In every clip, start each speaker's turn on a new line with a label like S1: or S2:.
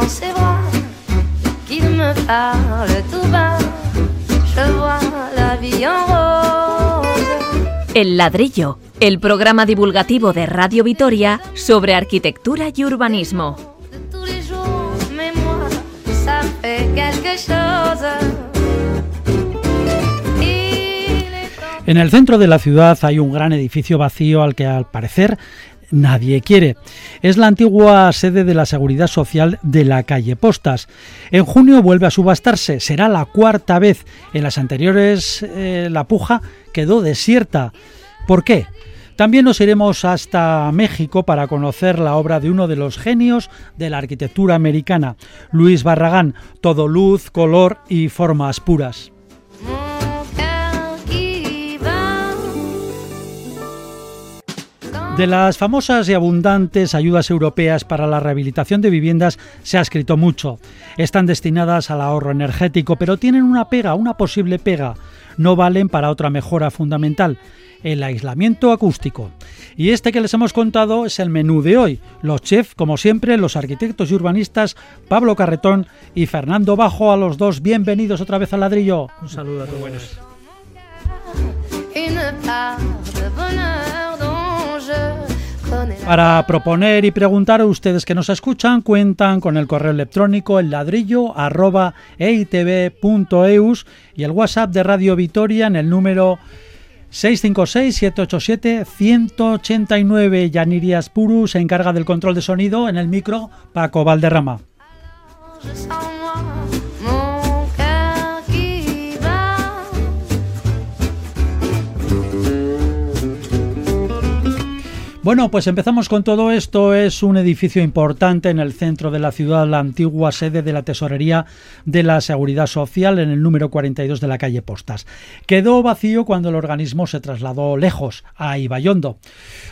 S1: dans ses bras, qu'il me parle tout bas. Je vois la vie en rose.
S2: El ladrillo, el programa divulgativo de Radio Vitoria sobre arquitectura y urbanismo.
S1: de tous les jours, mais moi, ça fait quelque chose. Il est temps
S3: En el centro de la ciudad hay un gran edificio vacío al que al parecer nadie quiere. Es la antigua sede de la Seguridad Social de la calle Postas. En junio vuelve a subastarse. Será la cuarta vez. En las anteriores eh, la puja quedó desierta. ¿Por qué? También nos iremos hasta México para conocer la obra de uno de los genios de la arquitectura americana, Luis Barragán. Todo luz, color y formas puras. De las famosas y abundantes ayudas europeas para la rehabilitación de viviendas se ha escrito mucho. Están destinadas al ahorro energético, pero tienen una pega, una posible pega. No valen para otra mejora fundamental, el aislamiento acústico. Y este que les hemos contado es el menú de hoy. Los chefs, como siempre, los arquitectos y urbanistas Pablo Carretón y Fernando Bajo, a los dos bienvenidos otra vez al ladrillo. Un saludo a todos. Para proponer y preguntar a ustedes que nos escuchan, cuentan con el correo electrónico el ladrillo arroba eitv.eus y el WhatsApp de Radio Vitoria en el número 656-787-189. Yanirias Puru se encarga del control de sonido en el micro Paco Valderrama. Bueno, pues empezamos con todo esto. Es un edificio importante en el centro de la ciudad, la antigua sede de la Tesorería de la Seguridad Social en el número 42 de la calle Postas. Quedó vacío cuando el organismo se trasladó lejos, a Ibayondo.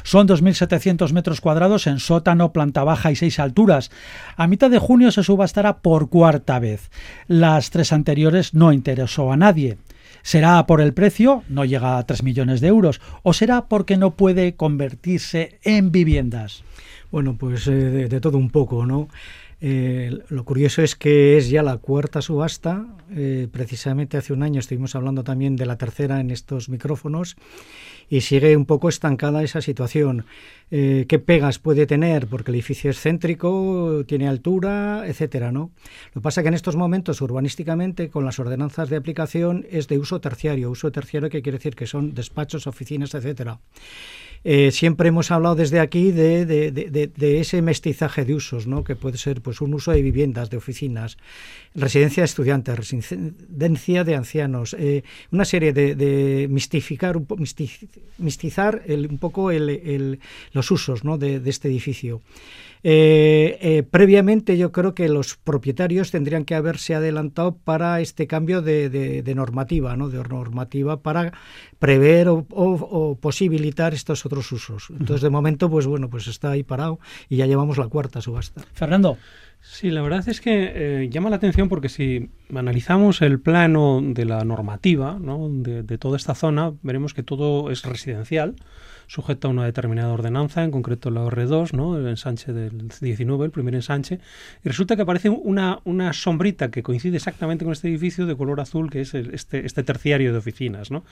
S3: Son 2.700 metros cuadrados en sótano, planta baja y seis alturas. A mitad de junio se subastará por cuarta vez. Las tres anteriores no interesó a nadie. ¿Será por el precio? No llega a 3 millones de euros. ¿O será porque no puede convertirse en viviendas?
S4: Bueno, pues eh, de, de todo un poco, ¿no? Eh, lo curioso es que es ya la cuarta subasta. eh, precisamente hace un año estuvimos hablando también de la tercera en estos micrófonos y sigue un poco estancada esa situación. Eh, ¿Qué pegas puede tener? Porque el edificio es céntrico, tiene altura, etcétera, ¿no? Lo que pasa que en estos momentos, urbanísticamente, con las ordenanzas de aplicación, es de uso terciario. Uso terciario que quiere decir que son despachos, oficinas, etcétera. Eh, siempre hemos hablado desde aquí de, de- de- ese mestizaje de usos, ¿no? que puede ser pues, un uso de viviendas, de oficinas, residencia de estudiantes, residencia de ancianos, eh, una serie de, mistificar, un mistizar el- un poco el- los usos ¿no? de este edificio. Eh, eh, previamente yo creo que los propietarios tendrían que haberse adelantado para este cambio de, de- de normativa, ¿no? de normativa para prever o, o- o posibilitar estos otros usos. Entonces de momento pues bueno pues está ahí parado y ya llevamos la cuarta subasta.
S3: Fernando,
S5: Sí, la verdad es que eh, llama la atención porque si analizamos el plano de la normativa ¿no? de, de toda esta zona, veremos que todo es residencial, sujeto a una determinada ordenanza, en concreto la R2, ¿no? el ensanche del 19, el primer ensanche, y resulta que aparece una, una sombrita que coincide exactamente con este edificio de color azul, que es este, este terciario de oficinas. ¿no?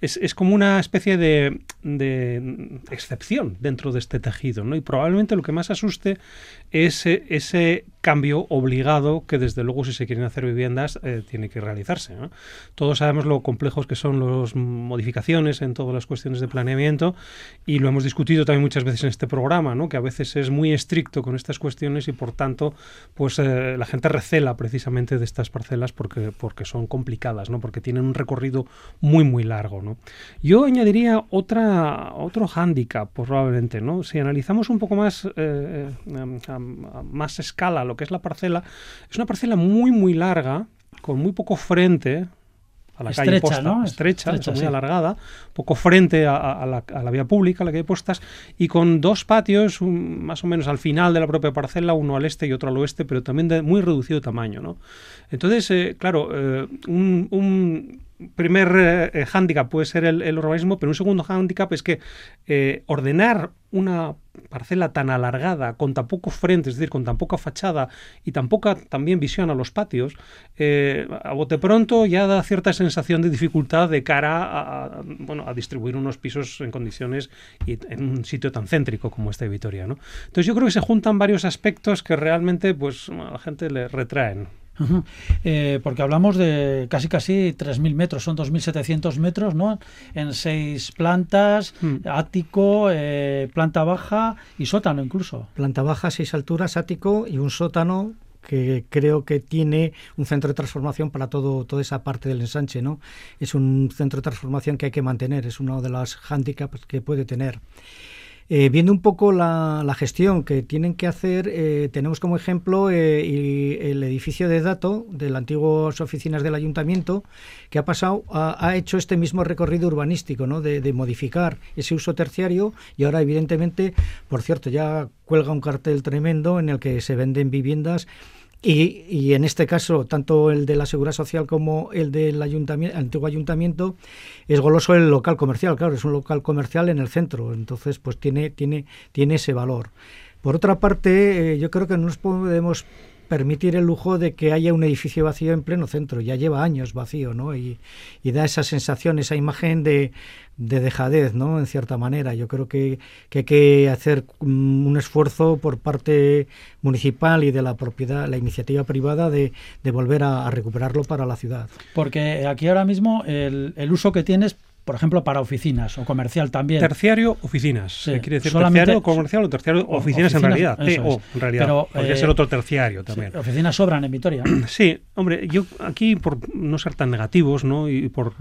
S5: Es, es como una especie de, de excepción dentro de este tejido, ¿no? y probablemente lo que más asuste es eh, ese cambio obligado que desde luego si se quieren hacer viviendas eh, tiene que realizarse. Todos sabemos lo complejos que son las modificaciones en todas las cuestiones de planeamiento y lo hemos discutido también muchas veces en este programa, que a veces es muy estricto con estas cuestiones y por tanto pues eh, la gente recela precisamente de estas parcelas porque, porque son complicadas, ¿no? porque tienen un recorrido muy muy largo. ¿no? Yo añadiría otra, otro hándicap probablemente. ¿no? Si analizamos un poco más, eh, a más escala lo que es la parcela, es una parcela muy muy larga, con muy poco frente a la calle
S3: Estrecha,
S5: Posta,
S3: ¿no?
S5: estrecha,
S3: Estrecha,
S5: muy
S3: sí.
S5: alargada, poco frente a, a- a la, a la vía pública, a la calle Postas, y con dos patios un- más o menos al final de la propia parcela, uno al este y otro al oeste, pero también de muy reducido tamaño. ¿no? Entonces, eh, claro, eh, un, un primer eh, hándicap puede ser el, urbanismo, pero un segundo hándicap es que eh, ordenar una parcela tan alargada, con tan poco frente, es decir, con tan poca fachada y tan poca también visión a los patios, eh, a bote pronto ya da cierta sensación de dificultad de cara a, bueno, a distribuir unos pisos en condiciones y en un sitio tan céntrico como este de Vitoria. ¿no? Entonces yo creo que se juntan varios aspectos que realmente pues, a la gente le retraen.
S3: Eh, porque hablamos de casi casi 3.000 metros, son 2.700 metros, ¿no? En seis plantas, hmm. ático, eh, planta baja y sótano incluso.
S4: Planta baja, seis alturas, ático y un sótano que creo que tiene un centro de transformación para todo toda esa parte del ensanche, ¿no? Es un centro de transformación que hay que mantener, es uno de los hándicaps que puede tener. Eh, viendo un poco la, gestión que tienen que hacer, eh, tenemos como ejemplo eh, el edificio de dato de las antiguas oficinas del ayuntamiento, que ha pasado, ha, hecho este mismo recorrido urbanístico, ¿no? De, de, modificar ese uso terciario y ahora, evidentemente, por cierto, ya cuelga un cartel tremendo en el que se venden viviendas y, y, en este caso, tanto el de la Seguridad Social como el del ayuntamiento, antiguo ayuntamiento, es goloso el local comercial. Claro, es un local comercial en el centro, entonces pues tiene, tiene, tiene ese valor. Por otra parte, eh, yo creo que no nos podemos permitir el lujo de que haya un edificio vacío en pleno centro. Ya lleva años vacío, ¿no? Y, da esa sensación, esa imagen de, de, dejadez, ¿no? En cierta manera. Yo creo que, hay que hacer mm, un esfuerzo por parte municipal y de la propiedad, la iniciativa privada de, de volver a, recuperarlo para la ciudad.
S3: Porque aquí ahora mismo el, el uso que tienes por ejemplo, para oficinas o comercial también.
S5: Terciario, oficinas. quiere decir terciario comercial o terciario oficinas, en realidad. o en realidad. Pero, Podría ser eh, otro terciario también.
S3: oficinas sobran en Vitoria.
S5: Sí, hombre, yo aquí por no ser tan negativos, ¿no? Y por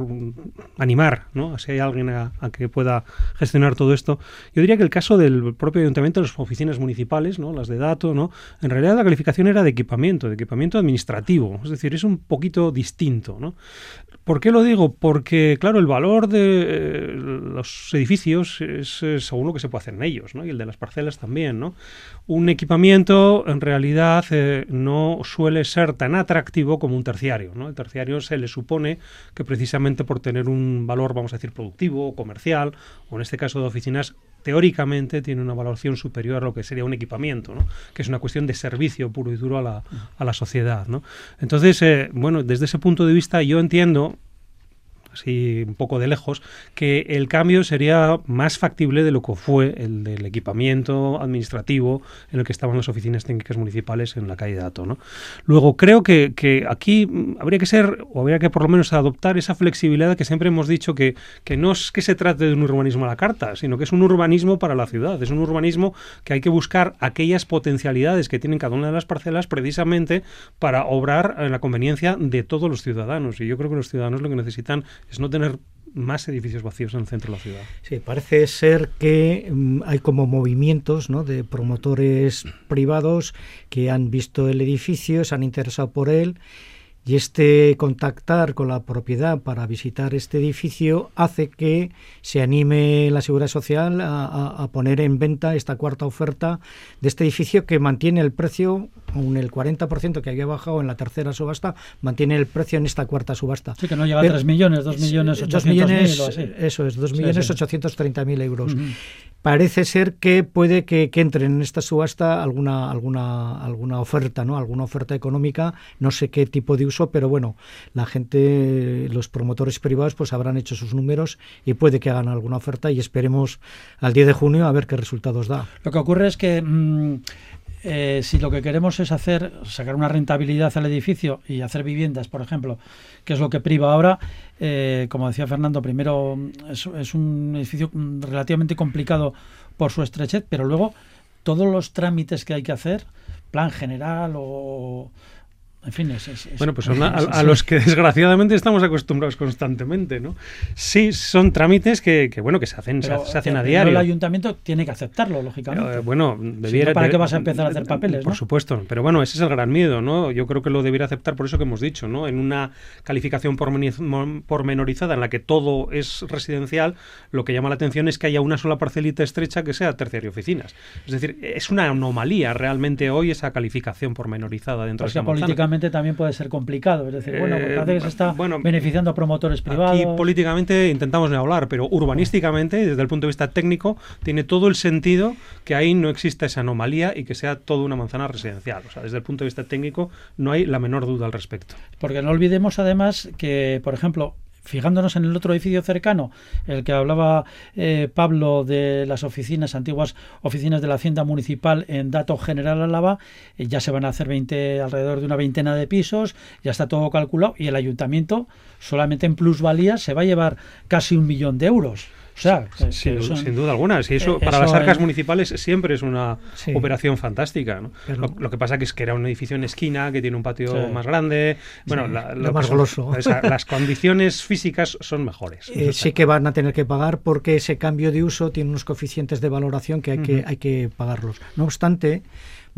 S5: animar, ¿no? Si hay alguien a, que pueda gestionar todo esto, yo diría que el caso del propio ayuntamiento, las oficinas municipales, ¿no? Las de dato, ¿no? En realidad la calificación era de equipamiento, de equipamiento administrativo. Es decir, es un poquito distinto, ¿no? ¿Por qué lo digo? Porque, claro, el valor de eh, los edificios es, según lo que se puede hacer en ellos, ¿no? Y el de las parcelas también, ¿no? Un equipamiento, en realidad, eh, no suele ser tan atractivo como un terciario, ¿no? El terciario se le supone que precisamente por tener un valor, vamos a decir, productivo, comercial, o en este caso de oficinas, teóricamente tiene una valoración superior a lo que sería un equipamiento, ¿no? que es una cuestión de servicio puro y duro a la, a la sociedad. ¿no? Entonces, eh, bueno, desde ese punto de vista yo entiendo así un poco de lejos, que el cambio sería más factible de lo que fue el del equipamiento administrativo en el que estaban las oficinas técnicas municipales en la calle Dato. ¿no? Luego, creo que, que, aquí habría que ser, o habría que por lo menos adoptar esa flexibilidad que siempre hemos dicho que, que no es que se trate de un urbanismo a la carta, sino que es un urbanismo para la ciudad, es un urbanismo que hay que buscar aquellas potencialidades que tienen cada una de las parcelas precisamente para obrar en la conveniencia de todos los ciudadanos. Y yo creo que los ciudadanos lo que necesitan es no tener más edificios vacíos en el centro de la ciudad.
S4: Sí, parece ser que mm, hay como movimientos ¿no? de promotores privados que han visto el edificio, se han interesado por él y este contactar con la propiedad para visitar este edificio hace que se anime la Seguridad Social a, poner en venta esta cuarta oferta de este edificio que mantiene el precio, aún el 40% que había bajado en la tercera subasta, mantiene el precio en esta cuarta subasta.
S3: Sí, que no llega a 3 millones, 2 millones 800 millones,
S4: Eso es, 2 millones 830 mil euros. Parece ser que puede que, entre en esta subasta alguna alguna alguna oferta no alguna oferta económica no sé qué tipo de uso pero bueno la gente los promotores privados pues habrán hecho sus números y puede que hagan alguna oferta y esperemos al 10 de junio a ver qué resultados da.
S3: Lo que ocurre es que mm, eh, si lo que queremos es hacer, sacar una rentabilidad al edificio y hacer viviendas, por ejemplo, que es lo que priva ahora, eh, como decía Fernando, primero es, es, un edificio relativamente complicado por su estrechez, pero luego todos los trámites que hay que hacer, plan general o en fin, es,
S5: bueno, pues son a, los que desgraciadamente estamos acostumbrados constantemente, ¿no? Sí, son trámites que, bueno que se hacen, se, hacen a diario.
S3: El ayuntamiento tiene que aceptarlo, lógicamente.
S5: Eh, bueno, debiera,
S3: ¿para qué vas a empezar a hacer papeles?
S5: Por supuesto, pero bueno, ese es el gran miedo, ¿no? Yo creo que lo debiera aceptar por eso que hemos dicho, ¿no? En una calificación pormenorizada en la que todo es residencial, lo que llama la atención es que haya una sola parcelita estrecha que sea terciario oficinas. Es decir, es una anomalía realmente hoy esa calificación pormenorizada dentro de esa
S3: políticamente también puede ser complicado. Es decir, bueno,
S5: Eh,
S3: parece que se está
S5: bueno,
S3: beneficiando a promotores privados.
S5: Aquí políticamente intentamos no hablar, pero urbanísticamente, desde el punto de vista técnico, tiene todo el sentido que ahí no exista esa anomalía y que sea toda una manzana residencial. O sea, desde el punto de vista técnico no hay la menor duda al respecto.
S3: Porque no olvidemos además que, por ejemplo, fijándonos en el otro edificio cercano, el que hablaba eh, Pablo de las oficinas, antiguas oficinas de la Hacienda Municipal en Dato General Álava, eh, ya se van a hacer 20, alrededor de una veintena de pisos, ya está todo calculado y el ayuntamiento solamente en plusvalía se va a llevar casi un millón de euros. O sea, que-
S5: Sin,
S3: que son-
S5: sin duda alguna. Si eso,
S3: eh,
S5: para
S3: eso
S5: las arcas municipales siempre es una
S4: Sí.
S5: operación fantástica. ¿no?
S4: Pero-
S5: Lo, lo que pasa que es que era un edificio en esquina, que tiene un patio
S3: Sí.
S5: más grande. Bueno,
S4: Sí,
S5: la-
S4: lo más
S5: son-
S4: goloso.
S5: esa- las condiciones físicas son mejores.
S4: Eh, sí que van a tener que pagar porque ese cambio de uso tiene unos coeficientes de valoración que hay que, hay que pagarlos. No obstante,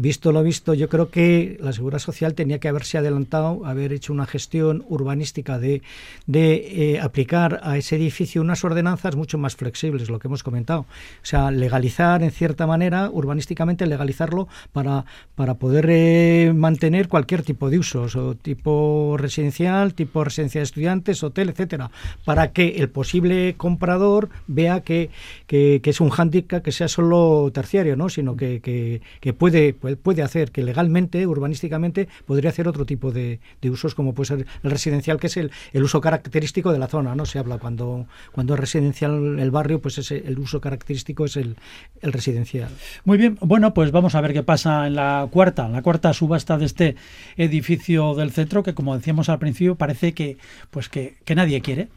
S4: visto lo visto, yo creo que la Seguridad Social tenía que haberse adelantado, haber hecho una gestión urbanística de, de eh, aplicar a ese edificio unas ordenanzas mucho más flexibles, lo que hemos comentado. O sea, legalizar en cierta manera, urbanísticamente legalizarlo para, para poder eh, mantener cualquier tipo de usos, o tipo residencial, tipo residencia de estudiantes, hotel, etcétera, para que el posible comprador vea que, que, es un hándicap que sea solo terciario, ¿no? sino que, que, puede puede hacer, que legalmente, urbanísticamente, podría hacer otro tipo de, usos, como puede ser el residencial, que es el, uso característico de la zona, ¿no? Se habla cuando, cuando es residencial el barrio, pues ese, el uso característico es el, residencial.
S3: Muy bien, bueno, pues vamos a ver qué pasa en la cuarta, en la cuarta subasta de este edificio del centro, que como decíamos al principio, parece que, pues que nadie quiere.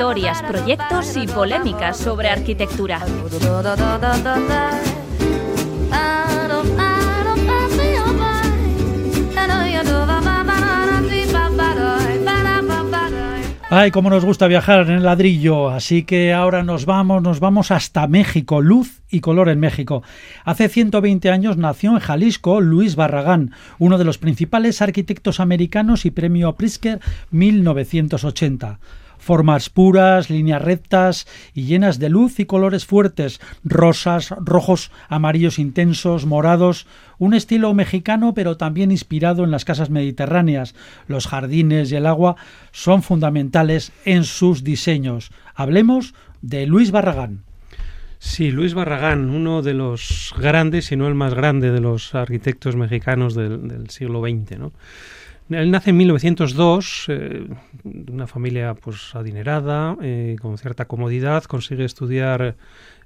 S2: Historias, proyectos y polémicas sobre arquitectura.
S3: Ay, cómo nos gusta viajar en el ladrillo, así que ahora nos vamos, nos vamos hasta México, luz y color en México. Hace 120 años nació en Jalisco Luis Barragán, uno de los principales arquitectos americanos y premio Pritzker 1980 formas puras, líneas rectas y llenas de luz y colores fuertes, rosas, rojos, amarillos intensos, morados, un estilo mexicano pero también inspirado en las casas mediterráneas. Los jardines y el agua son fundamentales en sus diseños. Hablemos de Luis Barragán.
S5: Sí, Luis Barragán, uno de los grandes, si no el más grande de los arquitectos mexicanos del, del siglo XX, ¿no? Él nace en 1902, eh, una familia pues adinerada, eh, con cierta comodidad, consigue estudiar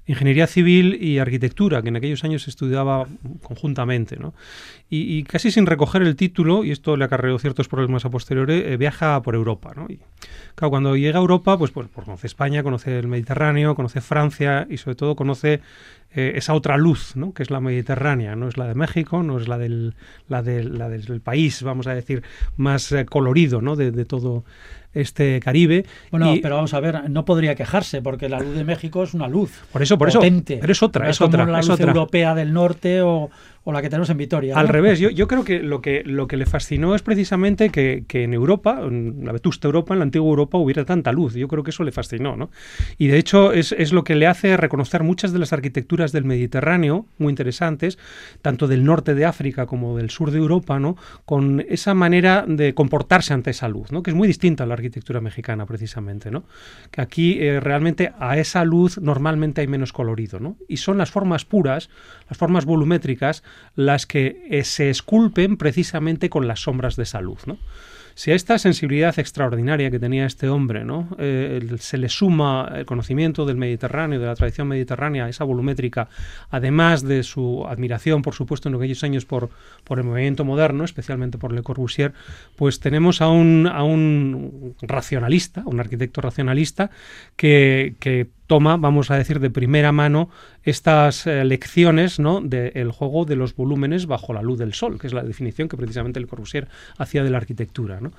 S5: ingeniería civil y arquitectura, que en aquellos años se estudiaba conjuntamente, ¿no? Y, y casi sin recoger el título, y esto le acarreó ciertos problemas a posteriori, eh, viaja por Europa, ¿no? Y, claro, cuando llega a Europa, pues, pues, pues conoce España, conoce el Mediterráneo, conoce Francia y sobre todo conoce eh, esa otra luz, ¿no? que es la mediterránea, no es la de México, no es la del, la del, la del país, vamos a decir, más eh, colorido ¿no? de, de, todo este Caribe.
S3: Bueno,
S5: y,
S3: pero vamos a ver, no podría quejarse porque la luz de México es una luz.
S5: Por eso, por
S3: potente.
S5: eso. Pero es otra,
S3: no
S5: es,
S3: es como
S5: otra.
S3: la
S5: es
S3: luz
S5: otra.
S3: europea del norte o, o la que tenemos en Vitoria.
S5: Al revés, yo, yo creo que lo, que lo que le fascinó es precisamente que, que en Europa, en la vetusta Europa, en la antigua Europa, hubiera tanta luz. Yo creo que eso le fascinó, ¿no? Y de hecho es, es lo que le hace reconocer muchas de las arquitecturas del Mediterráneo, muy interesantes, tanto del norte de África como del sur de Europa, ¿no? Con esa manera de comportarse ante esa luz, ¿no? Que es muy distinta a la arquitectura mexicana, precisamente, ¿no? Que aquí eh, realmente a esa luz normalmente hay menos colorido, ¿no? Y son las formas puras, las formas volumétricas, las que eh, se esculpen precisamente con las sombras de esa luz, ¿no? Si a esta sensibilidad extraordinaria que tenía este hombre ¿no? Eh, se le suma el conocimiento del Mediterráneo, de la tradición mediterránea, esa volumétrica, además de su admiración, por supuesto, en aquellos años por, por el movimiento moderno, especialmente por Le Corbusier, pues tenemos a un, a un racionalista, un arquitecto racionalista, que, que toma, vamos a decir, de primera mano estas eh, lecciones ¿no? del juego de los volúmenes bajo la luz del sol, que es la definición que precisamente Le Corbusier hacía de la arquitectura. ¿no?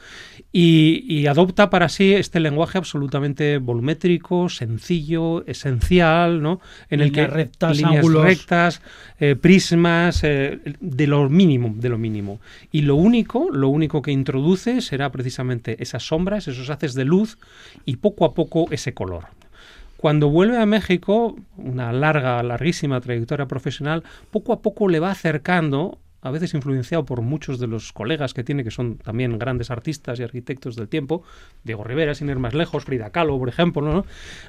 S5: Y, y adopta para sí este lenguaje absolutamente volumétrico, sencillo, esencial, ¿no? en el
S3: Líneas
S5: que
S3: rectas,
S5: líneas
S3: ángulos.
S5: rectas, eh, prismas, eh, de lo mínimo, de lo mínimo. Y lo único, lo único que introduce será precisamente esas sombras, esos haces de luz y poco a poco ese color. Cuando vuelve a México, una larga, larguísima trayectoria profesional, poco a poco le va acercando, a veces influenciado por muchos de los colegas que tiene, que son también grandes artistas y arquitectos del tiempo, Diego Rivera, sin ir más lejos, Frida Kahlo, por ejemplo, ¿no?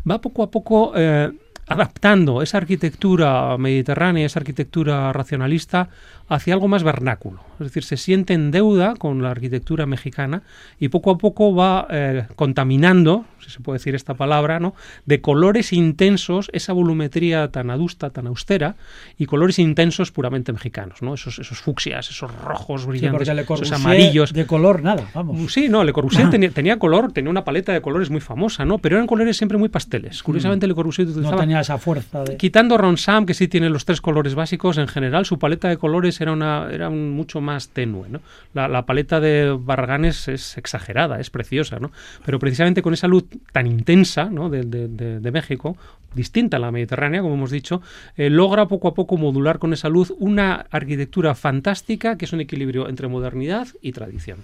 S5: va poco a poco eh, adaptando esa arquitectura mediterránea, esa arquitectura racionalista, hacia algo más vernáculo. Es decir, se siente en deuda con la arquitectura mexicana y poco a poco va eh, contaminando, si se puede decir esta palabra, ¿no? de colores intensos esa volumetría tan adusta, tan austera, y colores intensos puramente mexicanos, ¿no? esos, esos fucsias, esos rojos brillantes,
S3: Le
S5: esos amarillos.
S3: de color nada, vamos.
S5: Sí, no, Le Corbusier tenía, tenía color, tenía una paleta de colores muy famosa, ¿no? Pero eran colores siempre muy pasteles. Curiosamente, Le Corbusier
S3: No esa fuerza.
S5: Quitando Ronsam, que sí tiene los tres colores básicos, en general su paleta de colores era, una, era mucho más tenue. La, paleta de Barraganes es exagerada, es preciosa, ¿no? pero precisamente con esa luz tan intensa de México, distinta a la mediterránea, como hemos dicho, eh, logra poco a poco modular con esa luz una arquitectura fantástica que es un equilibrio entre modernidad y tradición.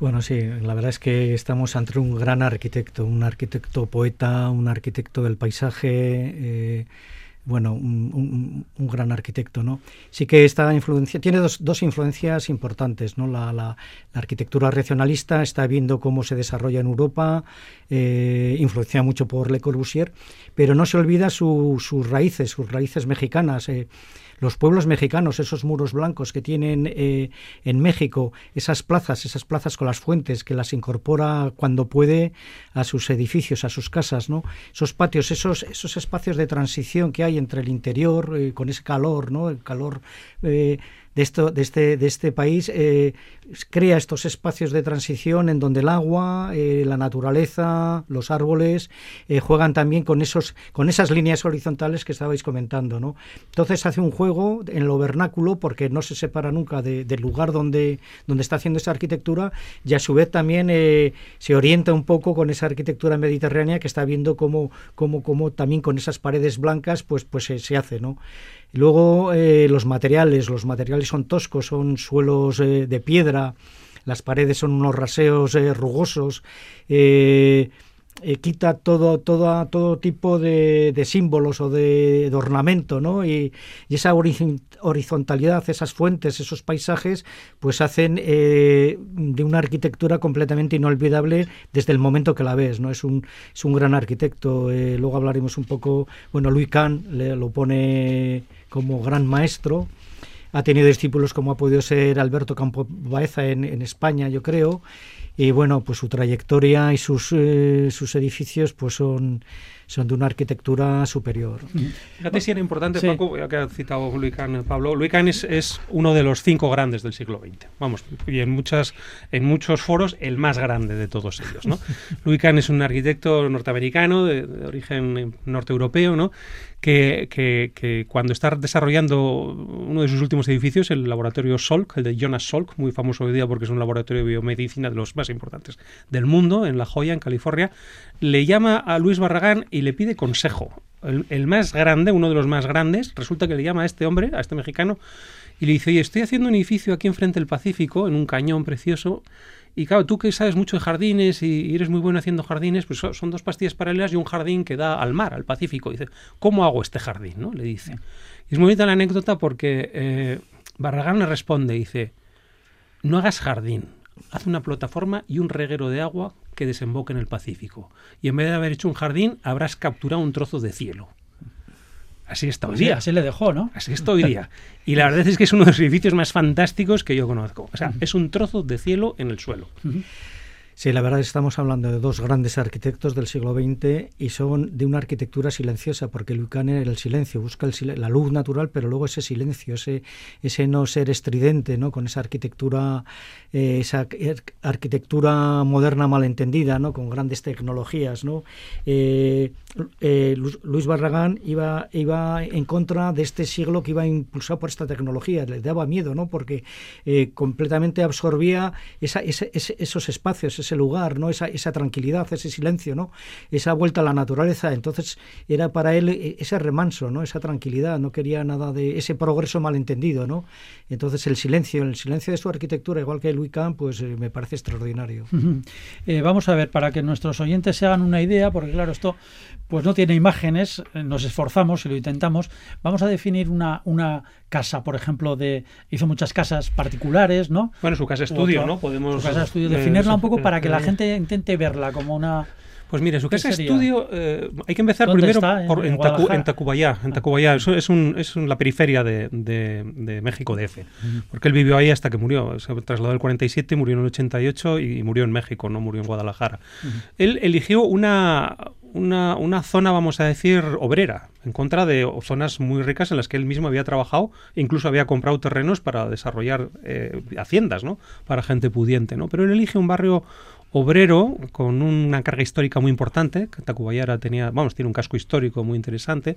S4: Bueno, sí, la verdad es que estamos ante un gran arquitecto, un arquitecto poeta, un arquitecto del paisaje, eh, bueno, un, un- gran arquitecto, ¿no? Sí que esta influencia, tiene dos, dos influencias importantes, ¿no? La, la- arquitectura regionalista está viendo cómo se desarrolla en Europa, eh, influenciada mucho por Le Corbusier, pero no se olvida su- sus raíces, sus raíces mexicanas. eh, los pueblos mexicanos, esos muros blancos que tienen eh, en México, esas plazas, esas plazas con las fuentes, que las incorpora cuando puede a sus edificios, a sus casas, ¿no? Esos patios, esos, esos espacios de transición que hay entre el interior, eh, con ese calor, ¿no? El calor eh, de, esto, de, este, de este país, eh, crea estos espacios de transición en donde el agua, eh, la naturaleza, los árboles, eh, juegan también con, esos, con esas líneas horizontales que estabais comentando, ¿no? Entonces hace un juego en lo vernáculo porque no se separa nunca de- del lugar donde, donde está haciendo esa arquitectura y a su vez también se orienta un poco con esa arquitectura mediterránea que está viendo cómo, cómo, cómo también con esas paredes blancas pues, pues se, se hace, ¿no? Luego eh, los materiales, los materiales son toscos, son suelos eh, de piedra, las paredes son unos raseos eh, rugosos, eh, quita todo, todo, todo tipo de, de símbolos o de, de ornamento, ¿no? Y, esa horiz- horizontalidad, esas fuentes, esos paisajes, pues hacen eh, de una arquitectura completamente inolvidable desde el momento que la ves, ¿no? Es un, es un gran arquitecto. eh, luego hablaremos un poco, bueno, Louis Kahn lo pone como gran maestro. Ha tenido discípulos como ha podido ser Alberto Campo Baeza en, en España, yo creo. Y bueno, pues su trayectoria y sus, eh, sus edificios pues son, son de una arquitectura superior.
S5: Fíjate si era importante,
S3: Sí.
S5: Paco, ya que ha citado Louis Kahn, Pablo. Louis Kahn es, es uno de los cinco grandes del siglo XX. Vamos, y en, muchas, en muchos foros el más grande de todos ellos. ¿no? Louis Kahn es un arquitecto norteamericano de, de origen norteeuropeo, ¿no? Que, que- que cuando está desarrollando uno de sus últimos edificios, el laboratorio Salk, el de Jonas Salk, muy famoso hoy día porque es un laboratorio de biomedicina de los más importantes del mundo, en La Joya, en California, le llama a Luis Barragán y le pide consejo. El, más grande, uno de los más grandes, resulta que le llama a este hombre, a este mexicano, y le dice, oye, estoy haciendo un edificio aquí enfrente del Pacífico, en un cañón precioso, y claro, tú que sabes mucho de jardines y eres muy bueno haciendo jardines, pues son dos pastillas paralelas y un jardín que da al mar, al Pacífico. Dice, ¿cómo hago este jardín? ¿no? Le dice. Y es muy bonita la anécdota porque eh, Barragán le responde, dice, no hagas jardín, haz una plataforma y un reguero de agua que desemboque en el Pacífico. Y en vez de haber hecho un jardín, habrás capturado un trozo de cielo. Así está hoy
S3: Pues Sí,
S5: día.
S3: así le dejó, ¿no?
S5: Así está hoy día. Y la verdad es que es uno de los edificios más fantásticos que yo conozco. O sea, es un trozo de cielo en el suelo.
S4: Sí, la verdad estamos hablando de dos grandes arquitectos del siglo XX y son de una arquitectura silenciosa, porque Lucan era el silencio, busca la luz natural, pero luego ese silencio, ese, ese no ser estridente, ¿no? con esa arquitectura, eh, esa ar- arquitectura moderna malentendida, ¿no? con grandes tecnologías. ¿no? Eh, eh, Lu- Luis Barragán iba, iba en contra de este siglo que iba impulsado por esta tecnología, le daba miedo, ¿no? porque completamente absorbía esa- ese- esos espacios, ese lugar, ¿no? Esa, esa tranquilidad, ese silencio, ¿no? Esa vuelta a la naturaleza. Entonces era para él eh, ese remanso, ¿no? Esa tranquilidad, no quería nada de ese progreso malentendido, ¿no? Entonces el silencio, el silencio de su arquitectura, igual que Louis Kahn, pues eh, me parece extraordinario.
S3: Eh, vamos a ver, para que nuestros oyentes se hagan una idea, porque claro, esto pues no tiene imágenes, eh, nos esforzamos y lo intentamos. Vamos a definir una, una casa, por ejemplo, de hizo muchas casas particulares, ¿no?
S5: Bueno, su casa estudio, ¿no? Podemos
S3: su casa estudio,
S5: eh,
S3: definirla un poco para que la
S5: eh,
S3: gente intente verla como una
S5: Pues mire, su
S3: ¿Qué
S5: casa estudio, eh, hay que empezar
S3: ¿Dónde
S5: primero
S3: está? ¿En
S5: por, en, Tacu-
S3: Guadalajara?
S5: en Tacubaya. En Tacubaya, eso es, un, es un- la periferia de, de- de México DF. Porque él vivió ahí hasta que murió. Se trasladó el 47, murió en el 88 y, y murió en México, no murió en Guadalajara. Él eligió una, una, una zona, vamos a decir, obrera, en contra de zonas muy ricas en las que él mismo había trabajado e incluso había comprado terrenos para desarrollar eh, haciendas, ¿no? Para gente pudiente, ¿no? Pero él elige un barrio obrero con una carga histórica muy importante. Tacubayara tenía, vamos, tiene un casco histórico muy interesante.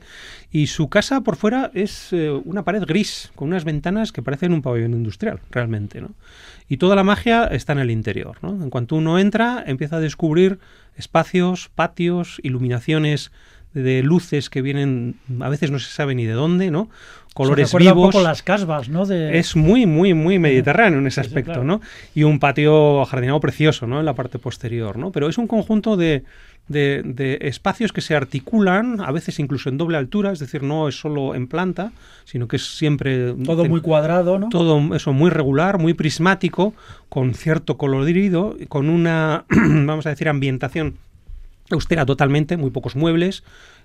S5: Y su casa por fuera es eh, una pared gris, con unas ventanas que parecen un pabellón industrial, realmente, ¿no? Y toda la magia está en el interior, ¿no? En cuanto uno entra, empieza a descubrir espacios, patios, iluminaciones de luces que vienen, a veces no se sabe ni de dónde, ¿no? Colores
S3: Se
S5: vivos.
S3: un poco las casvas, ¿no? De,
S5: Es muy, muy, muy mediterráneo en ese
S3: Sí, sí,
S5: aspecto,
S3: claro.
S5: ¿no? Y un patio ajardinado precioso, ¿no? En la parte posterior, ¿no? Pero es un conjunto de, de- de espacios que se articulan, a veces incluso en doble altura, es decir, no es solo en planta, sino que es siempre...
S3: todo muy cuadrado, ¿no?
S5: Todo eso muy regular, muy prismático, con cierto colorido, con una, vamos a decir, ambientación austera totalmente, muy pocos muebles,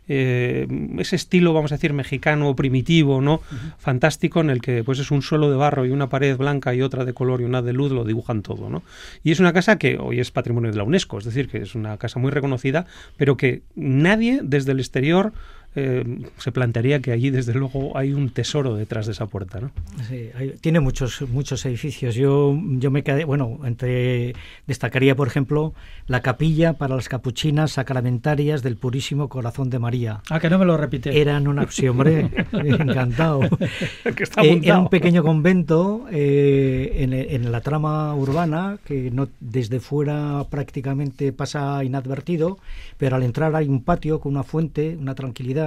S5: eh, ese estilo, vamos a decir, mexicano, primitivo, ¿no? Fantástico, en el que pues es un suelo de barro y una pared blanca y otra de color y una de luz, lo dibujan todo, ¿no? Y es una casa que hoy es patrimonio de la UNESCO, es decir, que es una casa muy reconocida, pero que nadie desde el exterior eh, se plantearía que allí, desde luego, hay un tesoro detrás de esa puerta, ¿no?
S4: Sí, hay- tiene muchos muchos edificios. Yo yo me quedé, bueno, entre destacaría por ejemplo la capilla para las capuchinas sacramentarias del Purísimo Corazón de María.
S3: Ah, que no me lo repite.
S4: Eran una sí, hombre, encantado.
S5: que está
S4: Eh, era un pequeño convento eh, en, en la trama urbana que no desde fuera prácticamente pasa inadvertido, pero al entrar hay un patio con una fuente, una tranquilidad.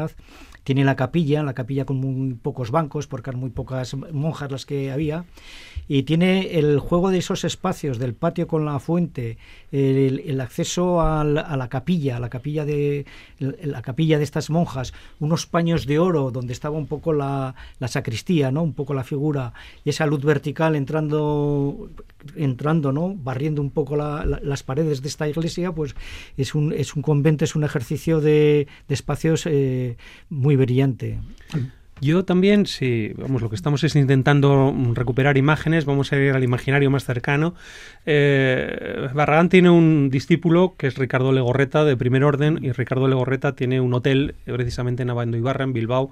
S4: Tiene la capilla, la capilla con muy pocos bancos, porque eran muy pocas monjas las que había. Y tiene el juego de esos espacios, del patio con la fuente, el, el acceso al- a la capilla, a la capilla de la capilla de estas monjas, unos paños de oro donde estaba un poco la, la sacristía, ¿no? Un poco la figura y esa luz vertical entrando entrando, ¿no? Barriendo un poco la- la- las paredes de esta iglesia, pues es un es un convento, es un ejercicio de, de espacios eh, muy brillante.
S5: Yo también, si vamos, lo que estamos es intentando recuperar imágenes, vamos a ir al imaginario más cercano. Eh, Barragán tiene un discípulo que es Ricardo Legorreta de primer orden y Ricardo Legorreta tiene un hotel precisamente en Abando Ibarra, en Bilbao,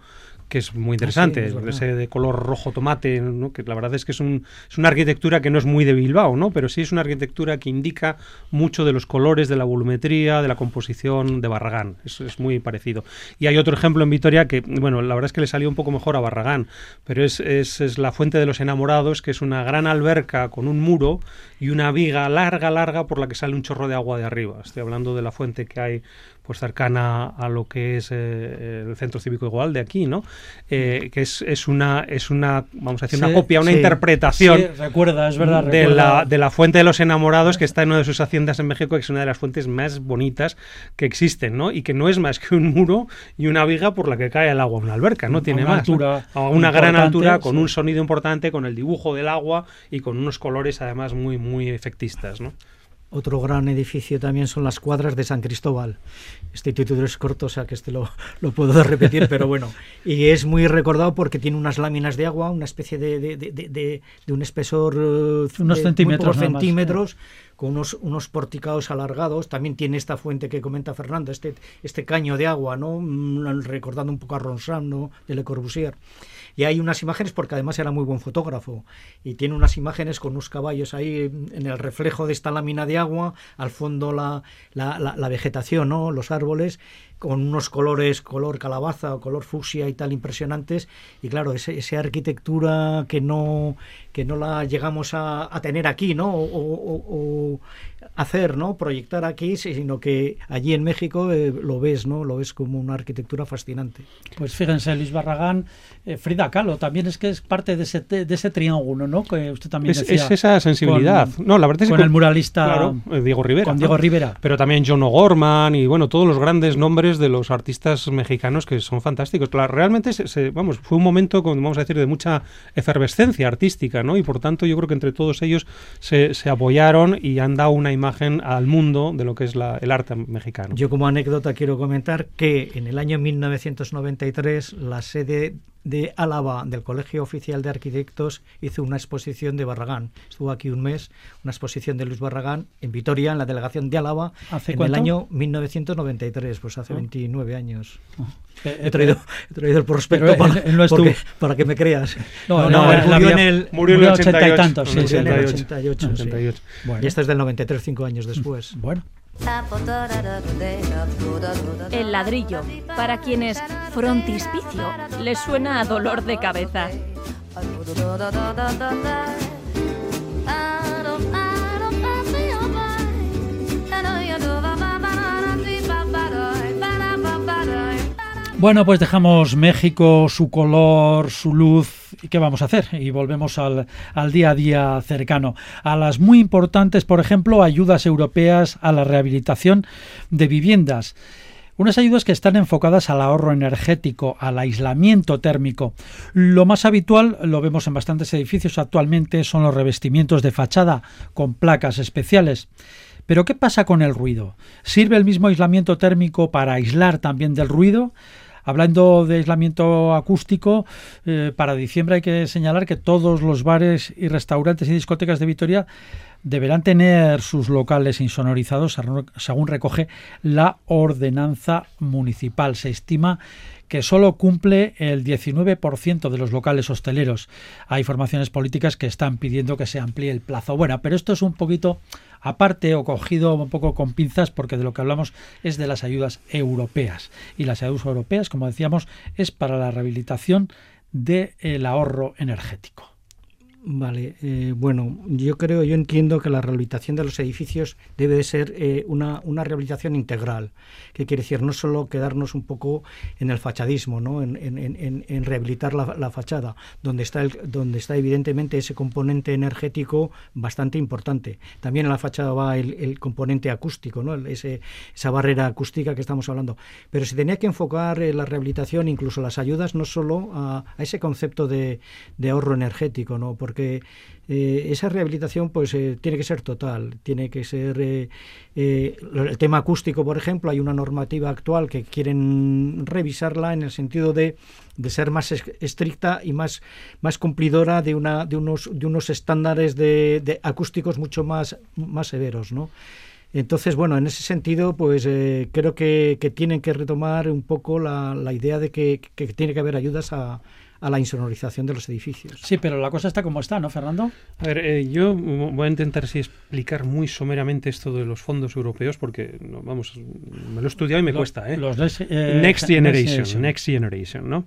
S5: que es muy interesante,
S4: Ah, es verdad.
S5: ese de color rojo tomate, ¿no? que la verdad es que es, un- es una arquitectura que no es muy de Bilbao, ¿no? pero sí es una arquitectura que indica mucho de los colores, de la volumetría, de la composición de Barragán, es, es muy parecido. Y hay otro ejemplo en Vitoria que, bueno, la verdad es que le salió un poco mejor a Barragán, pero es, es, es la Fuente de los Enamorados, que es una gran alberca con un muro y una viga larga, larga por la que sale un chorro de agua de arriba. Estoy hablando de la fuente que hay pues cercana a lo que es eh, el Centro Cívico Igual de aquí, ¿no? Eh, que es, es una es una vamos a decir
S3: Sí,
S5: una copia, una
S4: sí,
S5: interpretación
S3: Sí, recuerda, es verdad.
S5: de
S3: recuerda.
S5: la, de la fuente de los enamorados que está en una de sus haciendas en México, que es una de las fuentes más bonitas que existen, ¿no? Y que no es más que un muro y una viga por la que cae el agua una alberca, no tiene
S3: una
S5: más. ¿no?
S3: altura
S5: A una gran altura, con un sonido importante, con el dibujo del agua y con unos colores además muy, muy efectistas, ¿no?
S4: Otro gran edificio también son las cuadras de San Cristóbal. Este título es corto, o sea que este lo, lo puedo repetir, pero bueno. Y es muy recordado porque tiene unas láminas de agua, una especie de, de, de- de- de- un espesor eh,
S3: Unos
S4: de muy
S3: centímetros
S4: centímetros, con unos, unos porticados alargados. También tiene esta fuente que comenta Fernando, este, este caño de agua, ¿no? Mm, recordando un poco a Ronsard, ¿no? de Le Corbusier. Y hay unas imágenes, porque además era muy buen fotógrafo, y tiene unas imágenes con unos caballos ahí en el reflejo de esta lámina de agua, al fondo la, la, la- la vegetación, ¿no? los árboles, con unos colores, color calabaza o color fucsia y tal impresionantes. Y claro, ese, esa arquitectura que no, que no la llegamos a, a tener aquí, ¿no? O, o- o- hacer, ¿no? Proyectar aquí, sino que allí en México eh, lo ves, ¿no? Lo ves como una arquitectura fascinante.
S3: Pues fíjense, Luis Barragán, eh, Frida Kahlo, también es que es parte de ese, de ese triángulo, ¿no? Que usted también
S5: Es,
S3: decía.
S5: es esa sensibilidad.
S3: con-
S5: no, la verdad es
S3: con
S5: que
S3: el muralista
S5: Claro, eh, Diego Rivera.
S3: con
S5: ¿no?
S3: Diego Rivera.
S5: Pero también John O'Gorman y bueno, todos los grandes nombres de los artistas mexicanos que son fantásticos. La- realmente, se- vamos, fue un momento, vamos a decir, de mucha efervescencia artística, ¿no? Y por tanto, yo creo que entre todos ellos se, apoyaron y han dado una imagen al mundo de lo que es el arte mexicano.
S4: Yo como anécdota quiero comentar que en el año 1993 la sede de Álava del Colegio Oficial de Arquitectos hizo una exposición de Barragán. Estuvo aquí un mes, una exposición de Luis Barragán en Vitoria, en la delegación de Álava,
S3: ¿Hace
S4: en
S3: cuánto?
S4: el año 1993, pues hace
S3: Ah.
S4: 29 años.
S3: Eh,
S4: He traído, he traído el prospecto
S3: Pero él-
S4: para,
S3: él no estuvo.
S4: porque- para que me creas.
S3: No,
S4: No,
S3: no,
S4: él murió en el...
S5: Murió en el
S3: Murió ochenta y
S5: 88.
S3: tantos, sí, sí,
S4: en el
S5: 88.
S4: 88, sí.
S5: 88.
S3: Bueno.
S4: Y esta es del 93, cinco años después.
S3: Bueno,
S2: El ladrillo, para quienes frontispicio les suena a dolor de cabeza.
S3: Bueno, pues dejamos México, su color, su luz. ¿Y qué vamos a hacer? Y volvemos al, al día a día cercano. A las muy importantes, por ejemplo, ayudas europeas a la rehabilitación de viviendas. Unas ayudas que están enfocadas al ahorro energético, al aislamiento térmico. Lo más habitual, lo vemos en bastantes edificios actualmente, son los revestimientos de fachada con placas especiales. Pero ¿qué pasa con el ruido? ¿Sirve el mismo aislamiento térmico para aislar también del ruido? Hablando de aislamiento acústico, eh, para diciembre hay que señalar que todos los bares y restaurantes y discotecas de Vitoria deberán tener sus locales insonorizados según recoge la ordenanza municipal. Se estima que solo cumple el 19% de los locales hosteleros. Hay formaciones políticas que están pidiendo que se amplíe el plazo. Bueno, pero esto es un poquito aparte o cogido un poco con pinzas porque de lo que hablamos es de las ayudas europeas. Y las ayudas europeas, como decíamos, es para la rehabilitación del ahorro energético.
S4: Vale, eh, bueno, yo creo, yo entiendo que la rehabilitación de los edificios debe de ser eh, una, una rehabilitación integral, que quiere decir no solo quedarnos un poco en el fachadismo, ¿no? en, en- en- rehabilitar la, la fachada, donde está, el, donde está evidentemente ese componente energético bastante importante. También en la fachada va el, el componente acústico, ¿no? Ese, esa barrera acústica que estamos hablando. Pero se tenía que enfocar eh, la rehabilitación, incluso las ayudas, no solo a, a ese concepto de, de ahorro energético, ¿no? Porque eh, esa rehabilitación pues eh, tiene que ser total, tiene que ser eh, eh, el tema acústico, por ejemplo, hay una normativa actual que quieren revisarla en el sentido de, de ser más es- estricta y más, más cumplidora de, una, de, unos, de unos estándares de, de acústicos mucho más, más severos, ¿no? Entonces, bueno, en ese sentido, pues eh, creo que, que tienen que retomar un poco la, la idea de que, que tiene que haber ayudas a, a la insonorización de los edificios.
S3: Sí, pero la cosa está como está, ¿no, Fernando?
S5: A ver, eh, yo voy a intentar sí, explicar muy someramente esto de los fondos europeos porque, no, vamos, me lo he estudiado y me cuesta, ¿eh?
S3: los des- eh,
S5: Next
S3: Gen-
S5: Generation,
S3: Next
S5: Next Generation, ¿no?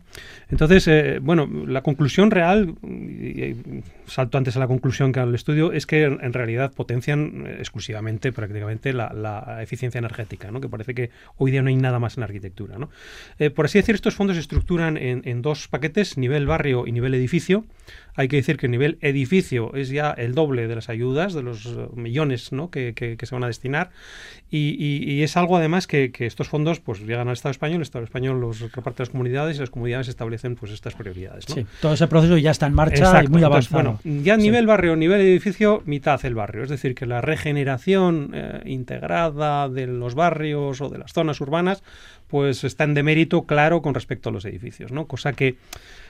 S5: Entonces, eh, bueno, la conclusión real, y, y salto antes a la conclusión que al estudio, es que en, realidad potencian eh, exclusivamente, prácticamente, la, la eficiencia energética, ¿no? Que parece que hoy día no hay nada más en la arquitectura, ¿no? Eh, por así decir, estos fondos se estructuran en, en dos paquetes, nivel barrio y nivel edificio. Hay que decir que el nivel edificio es ya el doble de las ayudas, de los eh, millones ¿no? que, que- que se van a destinar. Y, y- y es algo además que, que estos fondos pues llegan al Estado español, el Estado español los reparte a las comunidades y las comunidades establecen pues estas prioridades. ¿no?
S3: Sí, todo ese proceso ya está en marcha
S5: Exacto.
S3: y muy
S5: Entonces,
S3: avanzado.
S5: bueno, ya
S3: Sí.
S5: nivel barrio, nivel edificio, mitad el barrio. Es decir, que la regeneración eh, integrada de los barrios o de las zonas urbanas, pues está en demérito claro con respecto a los edificios, ¿no? Cosa que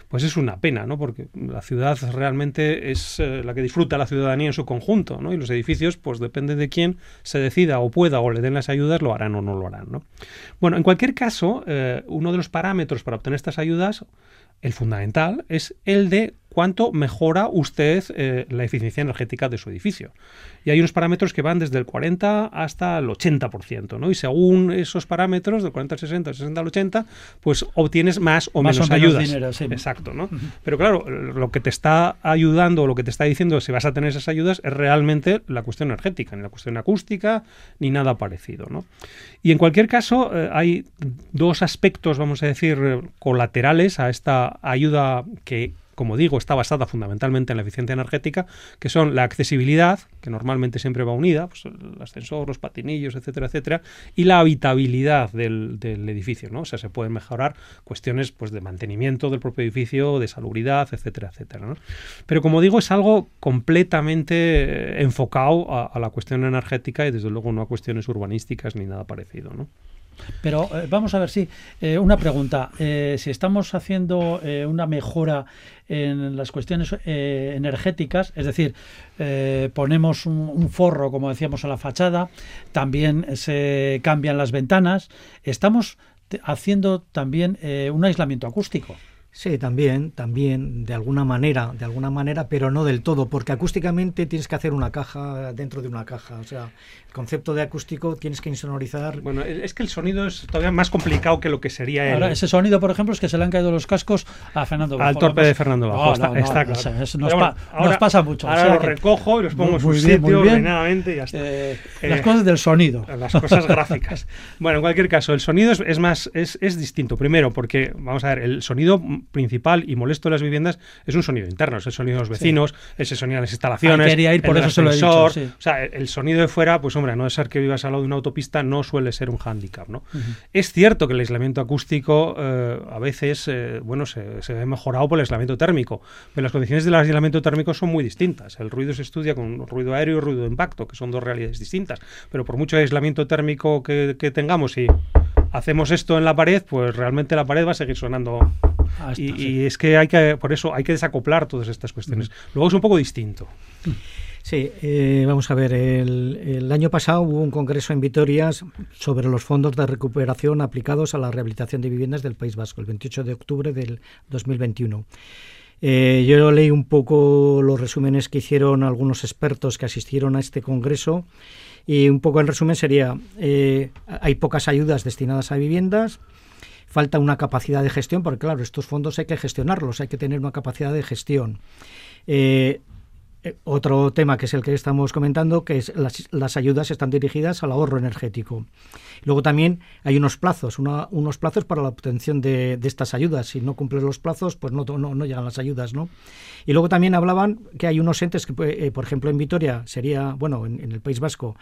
S5: pues es una pena, ¿no? Porque la ciudad realmente es eh, la que disfruta la ciudadanía en su conjunto, ¿no? Y los edificios, pues depende de quién se decida o pueda o le den las ayudas, lo harán o no lo harán, ¿no? Bueno, en cualquier caso, eh, uno de los parámetros para obtener estas ayudas, el fundamental, es el de cuánto mejora usted eh, la eficiencia energética de su edificio. Y hay unos parámetros que van desde el 40 hasta el 80%, ¿no? Y según esos parámetros, del 40 al 60, del 60 al 80, pues obtienes más o
S3: Más
S5: menos
S3: o menos
S5: ayudas.
S3: dinero, sí.
S5: Exacto, ¿no? Pero claro, lo que te está ayudando, lo que te está diciendo si vas a tener esas ayudas es realmente la cuestión energética, ni la cuestión acústica, ni nada parecido, ¿no? Y en cualquier caso, eh, hay dos aspectos, vamos a decir, colaterales a esta ayuda que como digo, está basada fundamentalmente en la eficiencia energética, que son la accesibilidad, que normalmente siempre va unida, pues el ascensor, los patinillos, etcétera, etcétera, y la habitabilidad del, edificio, ¿no? O sea, se pueden mejorar cuestiones pues, de mantenimiento del propio edificio, de salubridad, etcétera, etcétera. Pero como digo, es algo completamente enfocado a, a la cuestión energética y desde luego no a cuestiones urbanísticas ni nada parecido, ¿no?
S3: Pero eh, vamos a ver, sí, eh, una pregunta. Eh, si estamos haciendo eh, una mejora en las cuestiones energéticas, es decir, ponemos un, un forro, como decíamos, a la fachada, también se cambian las ventanas, estamos haciendo también un aislamiento acústico.
S4: Sí, también, también, de alguna manera, de alguna manera, pero no del todo, porque acústicamente tienes que hacer una caja dentro de una caja. O sea, el concepto de acústico tienes que insonorizar.
S5: Bueno, es que el sonido es todavía más complicado que lo que sería el,
S3: Ahora, ese sonido, por ejemplo, es que se le han caído los cascos a Fernando
S5: al
S3: Bajo.
S5: torpe
S3: Vamos-
S5: de Fernando Bajo.
S3: No,
S5: está,
S3: no, no,
S5: está
S3: no,
S5: claro.
S3: nos, pa- nos pasa mucho. o
S5: Ahora
S3: sea
S5: lo
S3: que-
S5: recojo y los pongo en su
S3: Muy bien, muy
S5: sitio
S3: bien.
S5: ordenadamente y ya está.
S3: Eh,
S5: Eh,
S3: las cosas del sonido.
S5: las cosas gráficas. Bueno, en cualquier caso, el sonido es, es más es, es distinto. Primero, porque vamos a ver, el sonido principal y molesto de las viviendas es un sonido interno, es el sonido de los vecinos, es el sonido de las instalaciones.
S3: Ahí quería ir, por
S5: el
S3: eso se lo he dicho, sí.
S5: O sea, el, el sonido de fuera, pues hombre, no ser que vivas al lado de una autopista, no suele ser un hándicap, ¿no? Es cierto que el aislamiento acústico eh, a veces, eh, bueno, se, se ve mejorado por el aislamiento térmico, pero las condiciones del aislamiento térmico son muy distintas. El ruido se estudia con ruido aéreo y ruido de impacto, que son dos realidades distintas. Pero por mucho aislamiento térmico que, que tengamos y hacemos esto en la pared, pues realmente la pared va a seguir sonando.
S3: Hasta,
S5: y,
S3: sí.
S5: y es que hay que, por eso hay que desacoplar todas estas cuestiones. Luego es un poco distinto.
S4: Sí, eh, vamos a ver, el, el año pasado hubo un congreso en Vitoria sobre los fondos de recuperación aplicados a la rehabilitación de viviendas del País Vasco, el 28 de octubre del 2021. Eh, yo leí un poco los resúmenes que hicieron algunos expertos que asistieron a este congreso y un poco en resumen sería, eh, hay pocas ayudas destinadas a viviendas, falta una capacidad de gestión, porque claro, estos fondos hay que gestionarlos, hay que tener una capacidad de gestión. Eh, eh, otro tema que es el que estamos comentando, que es las, las ayudas están dirigidas al ahorro energético. Luego también hay unos plazos, una- unos plazos para la obtención de, estas ayudas. Si no cumples los plazos, pues no, no, llegan las ayudas, ¿no? Y luego también hablaban que hay unos entes que, eh, por ejemplo, en Vitoria sería, bueno, en, el País Vasco,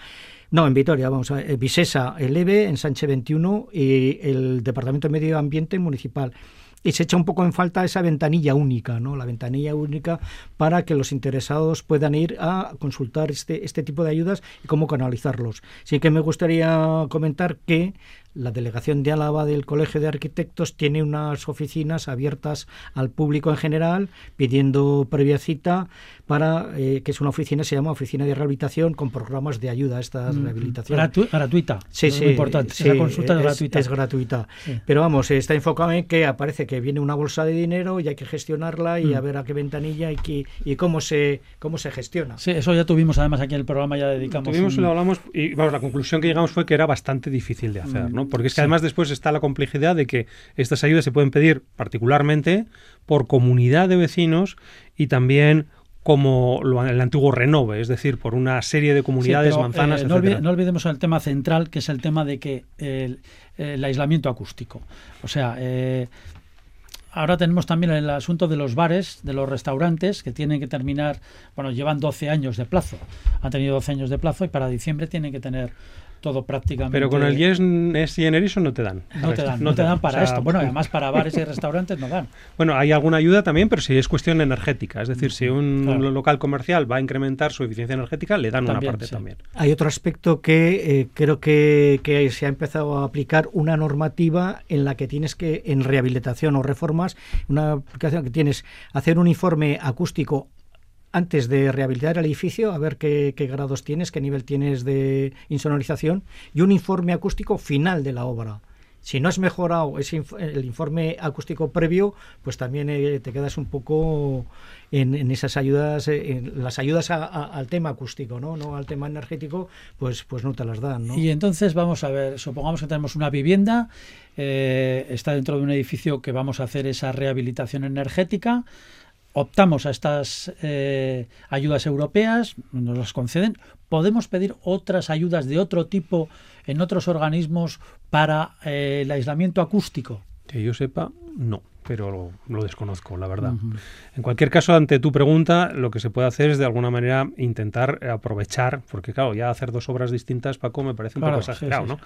S4: no, en Vitoria, vamos a eh, Visesa, el EVE, en Sánchez 21 y el Departamento de Medio Ambiente Municipal y se echa un poco en falta esa ventanilla única, ¿no? La ventanilla única para que los interesados puedan ir a consultar este, este tipo de ayudas y cómo canalizarlos. Sí que me gustaría comentar que la delegación de Álava del Colegio de Arquitectos tiene unas oficinas abiertas al público en general, pidiendo previa cita para eh, que es una oficina se llama oficina de rehabilitación con programas de ayuda a esta rehabilitación.
S3: Gratu- gratuita.
S4: Sí,
S3: es
S4: sí,
S3: muy importante.
S4: sí,
S3: Esa consulta es,
S4: es,
S3: gratuita.
S4: es gratuita.
S3: Sí.
S4: Pero vamos, está enfocado en que aparece que viene una bolsa de dinero y hay que gestionarla y
S3: Mm.
S4: a ver a qué ventanilla y, qué- y cómo se cómo se gestiona.
S3: Sí, eso ya tuvimos además aquí en el programa, ya dedicamos.
S5: Tuvimos,
S3: un-
S5: lo hablamos y vamos, la conclusión que llegamos fue que era bastante difícil de hacer,
S3: Mm,
S5: ¿no? Porque es que además después está la complejidad de que estas ayudas se pueden pedir particularmente por comunidad de vecinos y también como lo- el antiguo Renove, es decir, por una serie de
S3: Sí,
S5: comunidades,
S3: pero,
S5: manzanas,
S3: eh, no olvidemos el tema central, que es el tema de que el, el aislamiento acústico. O sea, eh, ahora tenemos también el asunto de los bares, de los restaurantes, que tienen que terminar, bueno, llevan 12 años de plazo. Han tenido 12 años de plazo y para diciembre tienen que tener todo prácticamente.
S5: Pero con el Yes, Yes y Enerison no te dan.
S3: No te dan, no te dan para
S5: O sea,
S3: esto. Bueno, además para bares y restaurantes no dan.
S5: Bueno, hay alguna ayuda también, pero si es cuestión energética. Es decir, si un
S3: Claro.
S5: local comercial va a incrementar su eficiencia energética, le dan
S3: También,
S5: una parte
S3: sí.
S5: también.
S4: Hay otro aspecto que eh, creo que, que se ha empezado a aplicar una normativa en la que tienes que, en rehabilitación o reformas, una aplicación que tienes hacer un informe acústico antes de rehabilitar el edificio, a ver qué, grados tienes, qué nivel tienes de insonorización, y un informe acústico final de la obra. Si no has mejorado ese el informe acústico previo, pues también eh, te quedas un poco en, esas ayudas, eh, en las ayudas a- al tema acústico, ¿no? No al tema energético, pues, pues no te las dan, ¿no?
S3: Y entonces vamos a ver, supongamos que tenemos una vivienda, eh, está dentro de un edificio que vamos a hacer esa rehabilitación energética, optamos a estas eh, ayudas europeas, nos las conceden, podemos pedir otras ayudas de otro tipo en otros organismos para eh, el aislamiento acústico.
S5: Que yo sepa, no, pero lo, lo desconozco, la verdad. En cualquier caso, ante tu pregunta, lo que se puede hacer es de alguna manera intentar eh, aprovechar, porque claro, ya hacer dos obras distintas, Paco, me parece un
S3: Claro,
S5: poco
S3: sí,
S5: exagerado,
S3: sí,
S5: ¿no?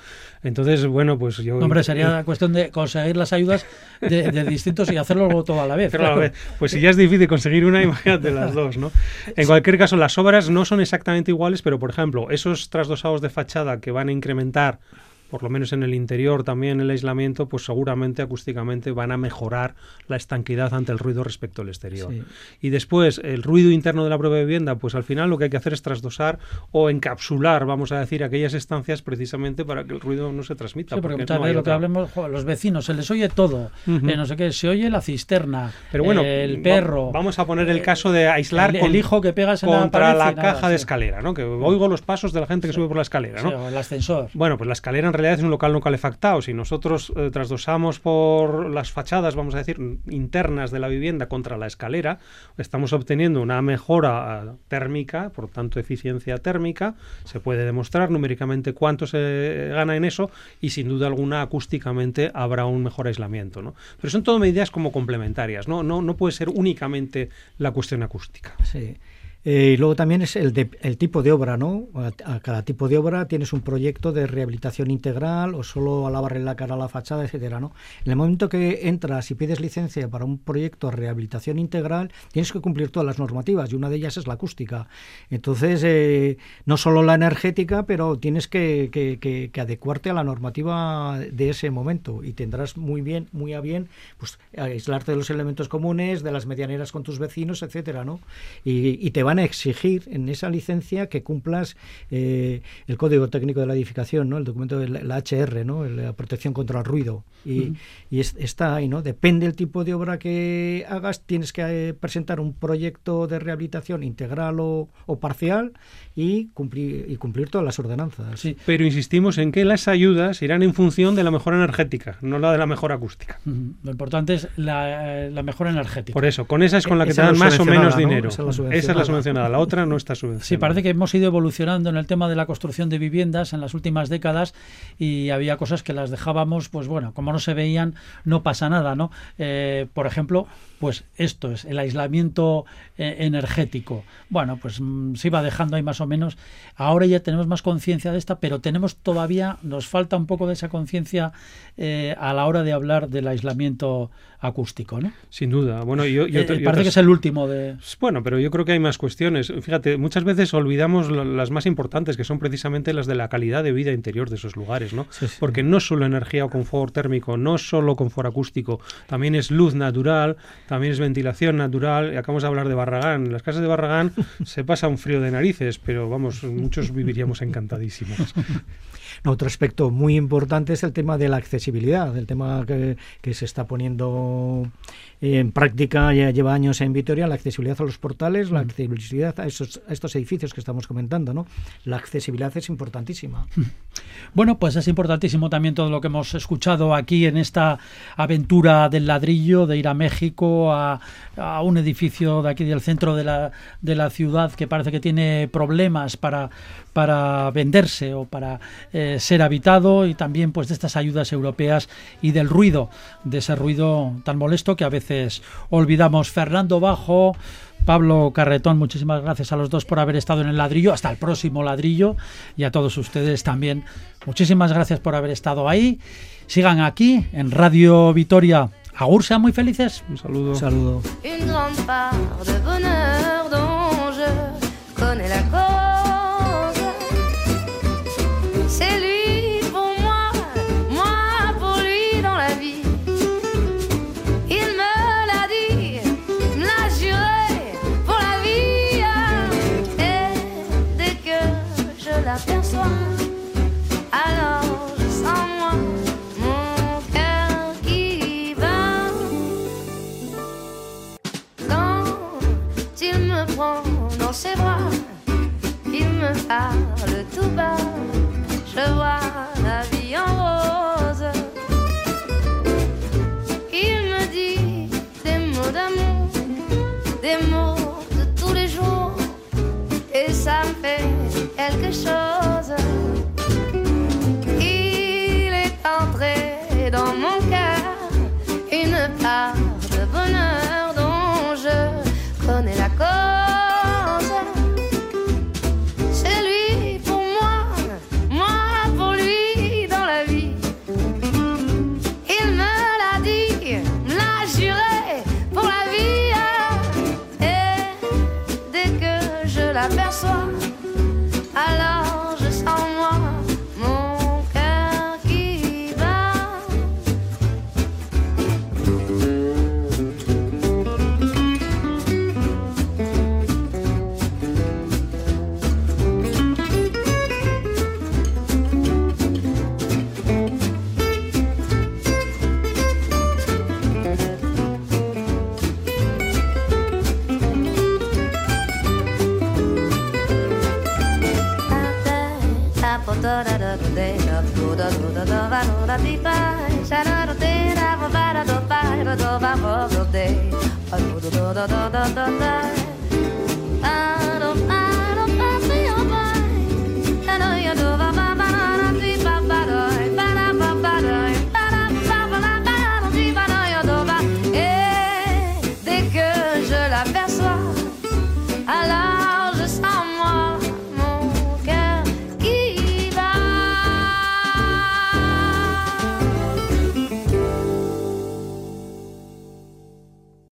S5: Entonces, bueno, pues yo...
S3: No, hombre, sería cuestión de conseguir las ayudas de, de distintos y hacerlo luego todo a la vez.
S5: A la vez, Pues si ya es difícil conseguir una, imagínate las dos, ¿no? En cualquier caso, las obras no son exactamente iguales, pero por ejemplo, esos trasdosados de fachada que van a incrementar por lo menos en el interior también el aislamiento, pues seguramente acústicamente van a mejorar la estanquidad ante el ruido respecto al exterior.
S4: Sí.
S5: Y después, el ruido interno de la propia vivienda, pues al final lo que hay que hacer es trasdosar o encapsular, vamos a decir, aquellas estancias precisamente para que el ruido no se transmita.
S3: Sí, porque
S5: porque
S3: muchas
S5: no
S3: veces lo que
S5: otra.
S3: hablemos, jo, los vecinos, se les oye todo,
S5: Ujú.
S3: eh, no sé qué, se oye la cisterna,
S5: Pero bueno,
S3: el
S5: va-
S3: perro,
S5: vamos a poner el caso de aislar
S3: el,
S5: con-
S3: el hijo que pegas en la
S5: contra la,
S3: y nada,
S5: caja de
S3: sí.
S5: escalera, ¿no? Que oigo los pasos de la gente que sube por la escalera,
S3: Sí,
S5: ¿no?
S3: o el ascensor.
S5: Bueno, pues la escalera en realidad es un local no calefactado. Si nosotros eh, trasdosamos por las fachadas, vamos a decir, internas de la vivienda contra la escalera, estamos obteniendo una mejora eh, térmica, por tanto eficiencia térmica. Se puede demostrar numéricamente cuánto se gana en eso y sin duda alguna acústicamente habrá un mejor aislamiento, ¿no? Pero son todo medidas como complementarias, ¿no? No, no puede ser únicamente la cuestión acústica.
S4: Sí. Eh, y luego también es el, de- el tipo de obra, ¿no? A, a cada tipo de obra tienes un proyecto de rehabilitación integral o solo a lavarle la cara a la fachada, etcétera, ¿no? En el momento que entras y pides licencia para un proyecto de rehabilitación integral, tienes que cumplir todas las normativas y una de ellas es la acústica. Entonces, eh, no solo la energética, pero tienes que, que- que- que adecuarte a la normativa de ese momento y tendrás muy bien, muy a bien, pues aislarte de los elementos comunes, de las medianeras con tus vecinos, etcétera, ¿no? Y, y te van a exigir en esa licencia que cumplas eh, el código técnico de la edificación, ¿no? El documento de la, la HR, ¿no? La protección contra el ruido. Y, y es- está ahí, ¿no? Depende del tipo de obra que hagas, tienes que eh, presentar un proyecto de rehabilitación integral o, o parcial y cumplir, y cumplir todas las ordenanzas.
S3: Sí.
S5: Pero insistimos en que las ayudas irán en función de la mejora energética, no la de la mejora acústica.
S3: Ujú. Lo importante es la, eh, la mejora energética.
S5: Por eso, con esa es con la que
S4: Esa
S5: te dan más o menos dinero.
S4: Esa es la
S5: la
S4: subvencionada.
S5: la otra no está subvencionada.
S3: Sí, parece que hemos ido evolucionando en el tema de la construcción de viviendas en las últimas décadas y había cosas que las dejábamos, pues bueno, como no se veían, no pasa nada, ¿no? Eh, por ejemplo, pues esto es el aislamiento eh, energético. Bueno, pues mm, se iba dejando ahí más o menos. Ahora ya tenemos más conciencia de esta, pero tenemos todavía, nos falta un poco de esa conciencia eh, a la hora de hablar del aislamiento acústico, ¿no?
S5: Sin duda. Bueno, yo-
S3: Eh, parece
S5: otras-
S3: que es el último de...
S5: Bueno, pero yo creo que hay más cuestiones. Fíjate, muchas veces olvidamos la- las más importantes, que son precisamente las de la calidad de vida interior de esos lugares, ¿no?
S4: Sí, sí.
S5: Porque no es solo energía o confort térmico, no solo confort acústico, también es luz natural, también es ventilación natural. Y acabamos de hablar de Barragán. En las casas de Barragán se pasa un frío de narices, pero vamos, muchos viviríamos encantadísimos.
S4: No, Otro aspecto muy importante es el tema de la accesibilidad, el tema que, que se está poniendo en práctica, ya lleva años en Vitoria, la accesibilidad a los portales, la accesibilidad a, esos, a estos edificios que estamos comentando. ¿no? La accesibilidad es importantísima.
S3: Bueno, pues es importantísimo también todo lo que hemos escuchado aquí en esta aventura del ladrillo, de ir a México, a, a un edificio de aquí del centro de la, de la ciudad que parece que tiene problemas para, para venderse o para eh, ser habitado y también pues de estas ayudas europeas y del ruido, de ese ruido tan molesto que a veces olvidamos. Fernando Bajo, Pablo Carretón, muchísimas gracias a los dos por haber estado en el ladrillo. Hasta el próximo ladrillo y a todos ustedes también. Muchísimas gracias por haber estado ahí. Sigan aquí en Radio Vitoria. Agur, sean muy felices.
S5: Un saludo.
S4: Un saludo.
S1: Tout bas, je vois